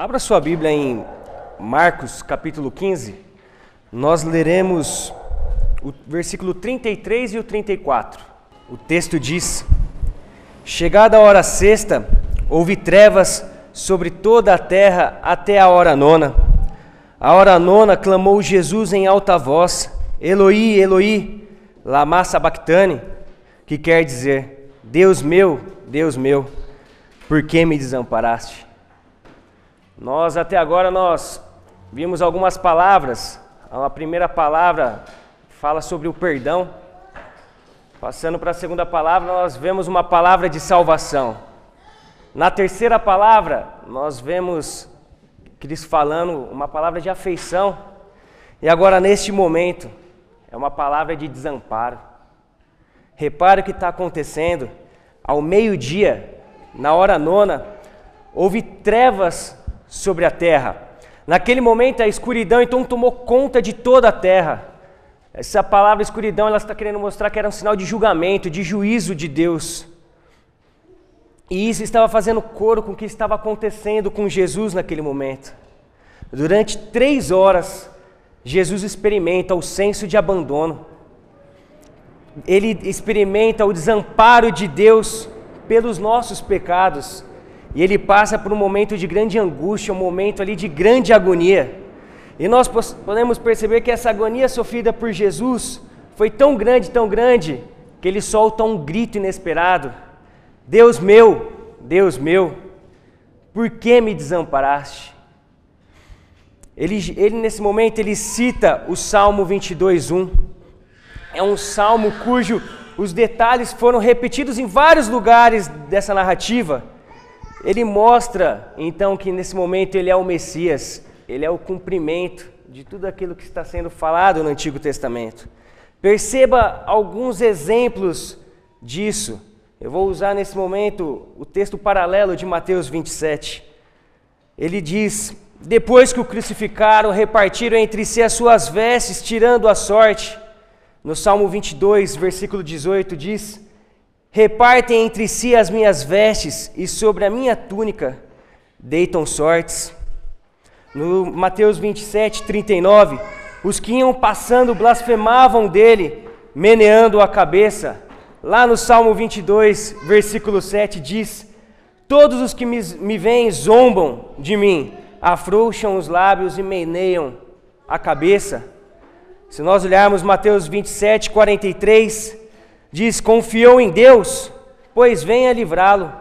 Abra sua Bíblia em Marcos, capítulo 15. Nós leremos o versículo 33 e o 34. O texto diz: Chegada a hora sexta, houve trevas sobre toda a terra até a hora nona. A hora nona clamou Jesus em alta voz: Eloi, Eloi, lama sabachthani, que quer dizer: Deus meu, Deus meu, por que me desamparaste? Nós até agora nós vimos algumas palavras. A primeira palavra fala sobre o perdão. Passando para a segunda palavra, nós vemos uma palavra de salvação. Na terceira palavra, nós vemos Cristo falando uma palavra de afeição. E agora, neste momento, é uma palavra de desamparo. Repare o que está acontecendo. Ao meio-dia, na hora nona, houve trevas sobre a terra. Naquele momento, a escuridão então tomou conta de toda a terra. Essa palavra escuridão, ela está querendo mostrar que era um sinal de julgamento, de juízo de Deus. E isso estava fazendo coro com o que estava acontecendo com Jesus naquele momento. Durante três horas, Jesus experimenta o senso de abandono. Ele experimenta o desamparo de Deus pelos nossos pecados. E ele passa por um momento de grande angústia, um momento ali de grande agonia. E nós podemos perceber que essa agonia sofrida por Jesus foi tão grande, tão grande, que ele solta um grito inesperado: Deus meu, Deus meu, por que me desamparaste? Ele, ele nesse momento ele cita o Salmo 22:1. É um salmo cujo os detalhes foram repetidos em vários lugares dessa narrativa. Ele mostra então que nesse momento ele é o Messias, ele é o cumprimento de tudo aquilo que está sendo falado no Antigo Testamento. Perceba alguns exemplos disso. Eu vou usar nesse momento o texto paralelo de Mateus 27. Ele diz: Depois que o crucificaram, repartiram entre si as suas vestes, tirando a sorte. No Salmo 22, versículo 18, diz: Repartem entre si as minhas vestes, e sobre a minha túnica deitam sortes. No Mateus 27, 39, os que iam passando blasfemavam dele, meneando a cabeça. Lá no Salmo 22, versículo 7, diz: Todos os que me, me veem zombam de mim, afrouxam os lábios e meneiam a cabeça. Se nós olharmos Mateus 27, 43, Diz: Confiou em Deus, pois venha livrá-lo.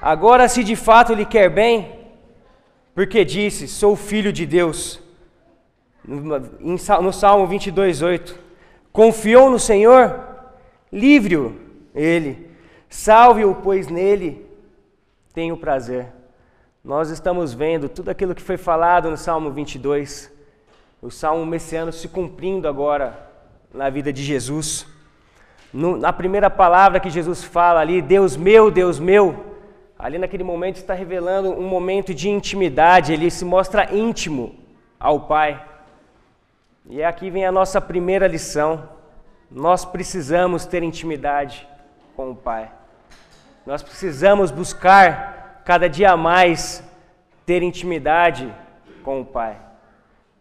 Agora, se de fato lhe quer bem, porque disse: Sou filho de Deus. No Salmo 22, 8. Confiou no Senhor, livre-o ele. Salve-o, pois nele tenho prazer. Nós estamos vendo tudo aquilo que foi falado no Salmo 22, o Salmo messiano se cumprindo agora na vida de Jesus. No, na primeira palavra que Jesus fala ali, Deus meu, Deus meu, ali naquele momento está revelando um momento de intimidade, ele se mostra íntimo ao Pai. E aqui vem a nossa primeira lição. Nós precisamos ter intimidade com o Pai. Nós precisamos buscar cada dia mais ter intimidade com o Pai.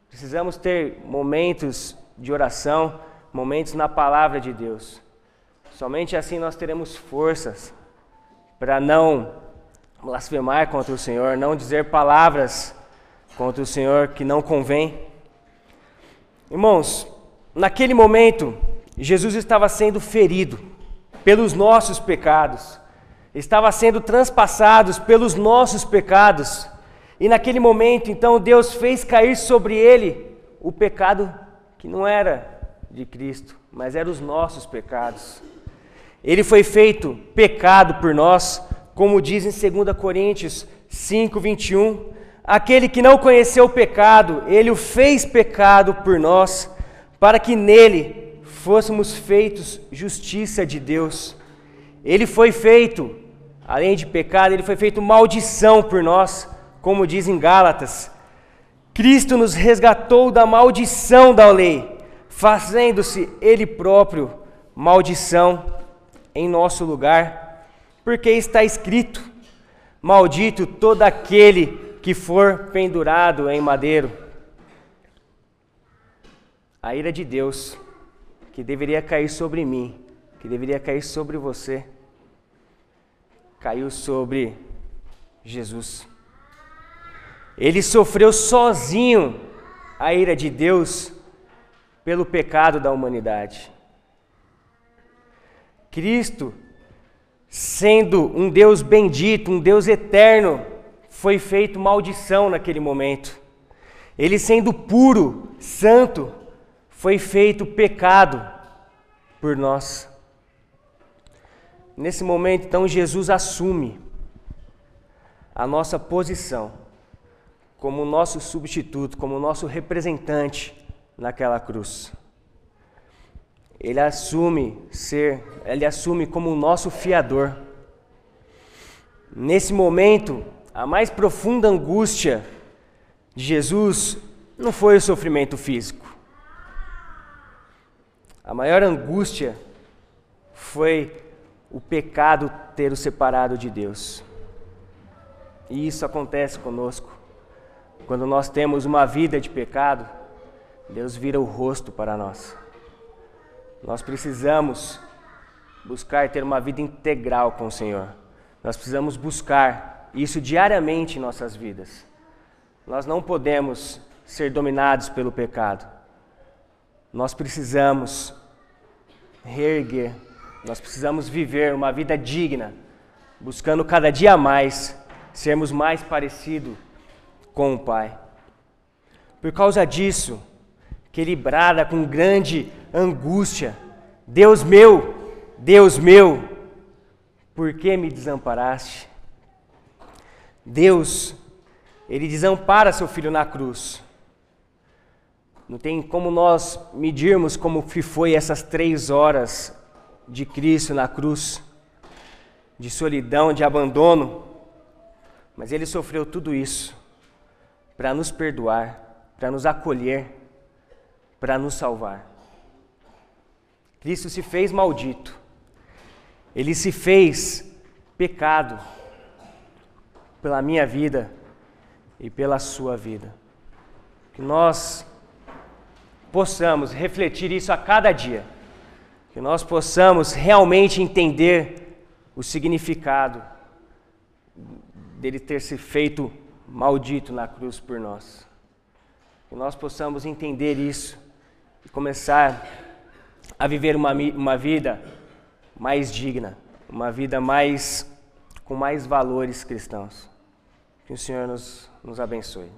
Precisamos ter momentos de oração, momentos na palavra de Deus. Somente assim nós teremos forças para não blasfemar contra o Senhor, não dizer palavras contra o Senhor que não convém. Irmãos, naquele momento, Jesus estava sendo ferido pelos nossos pecados, estava sendo transpassados pelos nossos pecados, e naquele momento, então, Deus fez cair sobre ele o pecado que não era de Cristo, mas eram os nossos pecados. Ele foi feito pecado por nós, como diz em 2 Coríntios 5, 21. Aquele que não conheceu o pecado, ele o fez pecado por nós, para que nele fôssemos feitos justiça de Deus. Ele foi feito, além de pecado, ele foi feito maldição por nós, como diz em Gálatas. Cristo nos resgatou da maldição da lei, fazendo-se ele próprio maldição em nosso lugar, porque está escrito: Maldito todo aquele que for pendurado em madeiro. A ira de Deus, que deveria cair sobre mim, que deveria cair sobre você, caiu sobre Jesus. Ele sofreu sozinho a ira de Deus pelo pecado da humanidade. Cristo, sendo um Deus bendito, um Deus eterno, foi feito maldição naquele momento. Ele, sendo puro, santo, foi feito pecado por nós. Nesse momento, então, Jesus assume a nossa posição como nosso substituto, como nosso representante naquela cruz. Ele assume ser, ele assume como o nosso fiador. Nesse momento, a mais profunda angústia de Jesus não foi o sofrimento físico. A maior angústia foi o pecado ter o separado de Deus. E isso acontece conosco. Quando nós temos uma vida de pecado, Deus vira o rosto para nós. Nós precisamos buscar ter uma vida integral com o Senhor. Nós precisamos buscar isso diariamente em nossas vidas. Nós não podemos ser dominados pelo pecado. Nós precisamos reerguer, nós precisamos viver uma vida digna, buscando cada dia mais sermos mais parecidos com o Pai. Por causa disso, que ele brada com grande angústia: Deus meu, Deus meu, por que me desamparaste? Deus, ele desampara seu filho na cruz. Não tem como nós medirmos como foi essas três horas de Cristo na cruz, de solidão, de abandono, mas ele sofreu tudo isso para nos perdoar, para nos acolher, para nos salvar. Cristo se fez maldito, ele se fez pecado pela minha vida e pela sua vida. Que nós possamos refletir isso a cada dia, que nós possamos realmente entender o significado dele ter se feito maldito na cruz por nós. Que nós possamos entender isso e começar a viver uma, uma vida mais digna, uma vida mais com mais valores cristãos. Que o Senhor nos, nos abençoe.